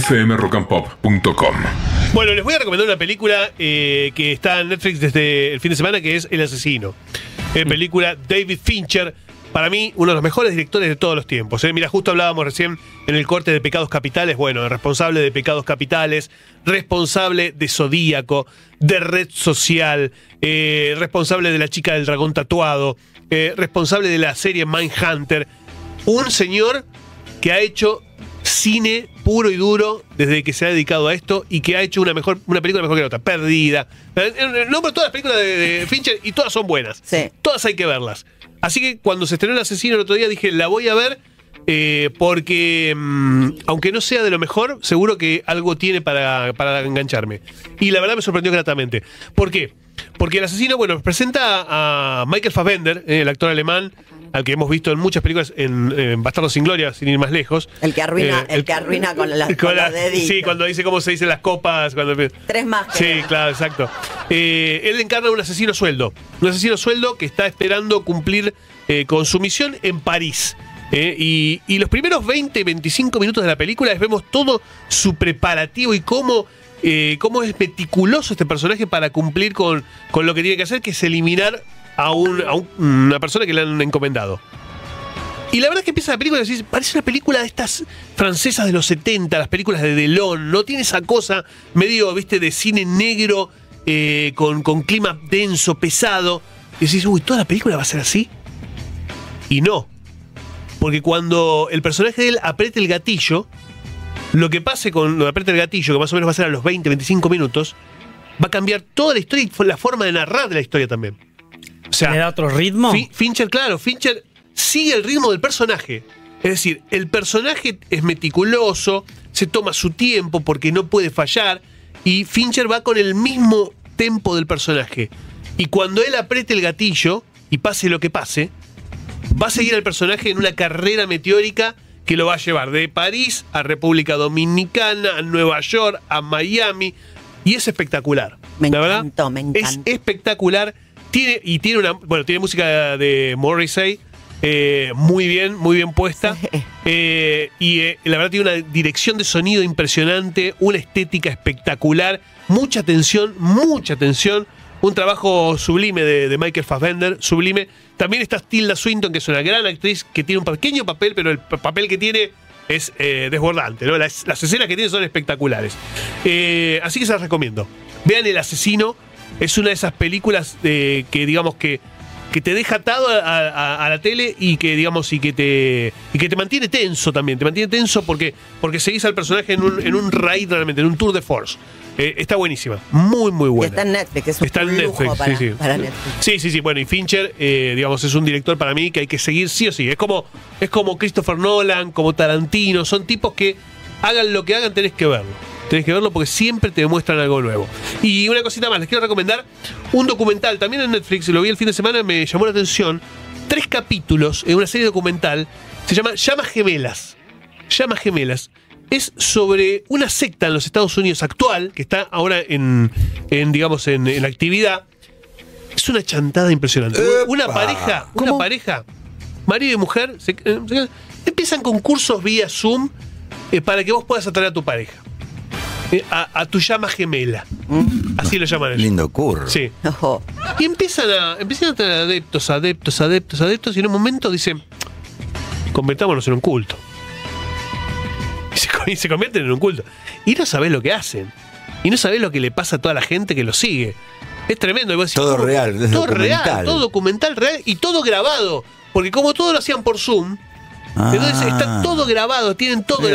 fmrockandpop.com. Bueno, les voy a recomendar una película eh, que está en Netflix desde el fin de semana, que es El Asesino. Eh, película David Fincher, para mí uno de los mejores directores de todos los tiempos. eh. Mira, justo hablábamos recién en el corte de Pecados Capitales, bueno, el responsable de Pecados Capitales, responsable de Zodíaco, de Red Social, eh, responsable de La Chica del Dragón Tatuado, eh, responsable de la serie Mindhunter. Un señor que ha hecho cine puro y duro desde que se ha dedicado a esto y que ha hecho una mejor una película mejor que la otra, Perdida. Eh, No, pero todas las películas de, de Fincher y todas son buenas. Sí. Todas hay que verlas. Así que cuando se estrenó El Asesino el otro día dije, la voy a ver eh, porque mm, aunque no sea de lo mejor, seguro que algo tiene para, para engancharme. Y la verdad me sorprendió gratamente. ¿Por qué? Porque el asesino, bueno, presenta a Michael Fassbender, eh, el actor alemán, al que hemos visto en muchas películas, en, en Bastardos sin Gloria, sin ir más lejos. El que arruina, Eh, el, que arruina con, la, con con la- los. Sí, cuando dice cómo se dicen las copas. Cuando, Tres más. Sí, era. claro, exacto. Eh, él encarna un asesino sueldo. Un asesino sueldo que está esperando cumplir eh, con su misión en París. Eh, y, y los primeros 20, 25 minutos de la película es- vemos todo su preparativo y cómo, eh, cómo es meticuloso este personaje para cumplir con, con lo que tiene que hacer, que es eliminar a, un- a un- una persona que le han encomendado. Y la verdad es que empieza la película y decís, parece una película de estas francesas de los 70, las películas de Delon, no tiene esa cosa medio, viste, de cine negro, eh, con, con clima denso, pesado. Y decís, uy, ¿toda la película va a ser así? Y no. Porque cuando el personaje de él apriete el gatillo, lo que pase con lo que apriete el gatillo, que más o menos va a ser a los 20, 25 minutos, va a cambiar toda la historia y la forma de narrar de la historia también. O sea, ¿Le da otro ritmo? Fin- Fincher, claro, Fincher sigue el ritmo del personaje. Es decir, el personaje es meticuloso, se toma su tiempo porque no puede fallar, y Fincher va con el mismo tempo del personaje. Y cuando él apriete el gatillo, y pase lo que pase, va a seguir al personaje en una carrera meteórica que lo va a llevar de París a República Dominicana, a Nueva York, a Miami, y es espectacular. Me La verdad, encantó, me es espectacular. Tiene, y tiene una. Bueno, tiene música de Morrissey. eh, muy bien, muy bien puesta. Eh, y eh, la verdad tiene una dirección de sonido impresionante, una estética espectacular, mucha tensión, mucha tensión. Un trabajo sublime de, Michael Fassbender, sublime. También está Tilda Swinton, que es una gran actriz que tiene un pequeño papel, pero el papel que tiene es eh, desbordante. Las, escenas que tiene son espectaculares. Eh, así que se las recomiendo. Vean El Asesino. Es una de esas películas que, digamos, que, que te deja atado a, a- a la tele y que, digamos, y que te, y que te mantiene tenso también. Te mantiene tenso porque, porque seguís al personaje en un, en un raid realmente, en un tour de force. Eh, está buenísima. Muy, muy Y buena. está en Netflix, es un Está en lujo Netflix, para, sí, sí. para Netflix. Sí, sí, sí. Bueno, y Fincher, eh, digamos, es un director para mí que hay que seguir sí o sí. Es como, es como Christopher Nolan, como Tarantino. Son tipos que hagan lo que hagan, tenés que verlo. Tenés que verlo porque siempre te demuestran algo nuevo. Y una cosita más, les quiero recomendar un documental, también en Netflix, lo vi el fin de semana, me llamó la atención. Tres capítulos en una serie documental, se llama Llamas Gemelas. Llamas Gemelas. Es sobre una secta en los Estados Unidos actual, que está ahora en, en digamos, en, en actividad. Es una chantada impresionante. Una pareja, una pareja, marido y mujer, se- eh, se- empiezan concursos vía Zoom eh, para que vos puedas atraer a tu pareja. Eh, a, a tu llama gemela. Así lo llaman ellos. Lindo curro. Sí. Ojo. Y empiezan a, empiezan a tener adeptos, adeptos, adeptos, adeptos, y en un momento dicen, convertámonos en un culto. Y se, co- y se convierten en un culto. Y no sabés lo que hacen. Y no sabés lo que le pasa a toda la gente que lo sigue. Es tremendo. Y vos decís, Todo real, es todo real, documental. todo documental real y todo grabado. Porque como todo lo hacían por Zoom, entonces Ah. está todo grabado, tienen todo a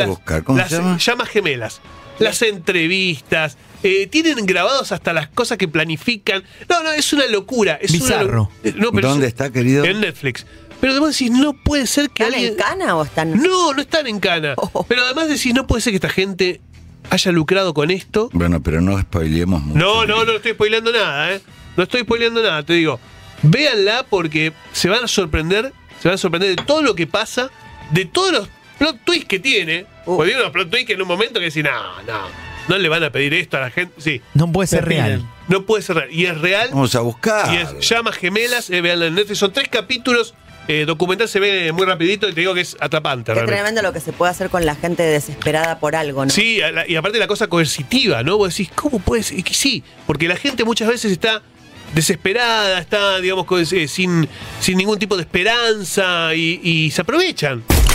las, llamas gemelas, las entrevistas, eh, tienen grabados hasta las cosas que planifican. No, no, es una locura. Es una Bizarro. lo- no, pero ¿Dónde es- está, querido? En Netflix. Pero además decís, no puede ser que ¿Están alguien. en cana o están.? No, no están en cana. Oh. Pero además decís, no puede ser que esta gente haya lucrado con esto. Bueno, pero no spoilemos mucho. No, no, no estoy spoileando nada, ¿eh? No estoy spoileando nada, te digo. Véanla porque se van a sorprender, se van a sorprender de todo lo que pasa, de todos los plot twists que tiene. Uh. Porque hay unos plot twists que en un momento que decís, no, no, no le van a pedir esto a la gente. Sí, No puede ser real. no puede ser real. Y es real. Vamos a buscar. Y es Llamas Gemelas, eh, veanla en Netflix. Son tres capítulos eh, documental se ve muy rapidito y te digo que es atrapante realmente. tremendo lo que se puede hacer con la gente desesperada por algo, ¿no? Sí, la- y aparte la cosa coercitiva, ¿no? Vos decís, ¿cómo puedes? Y que sí, porque la gente muchas veces está desesperada, está, digamos, eh, sin, sin ningún tipo de esperanza y, y se aprovechan.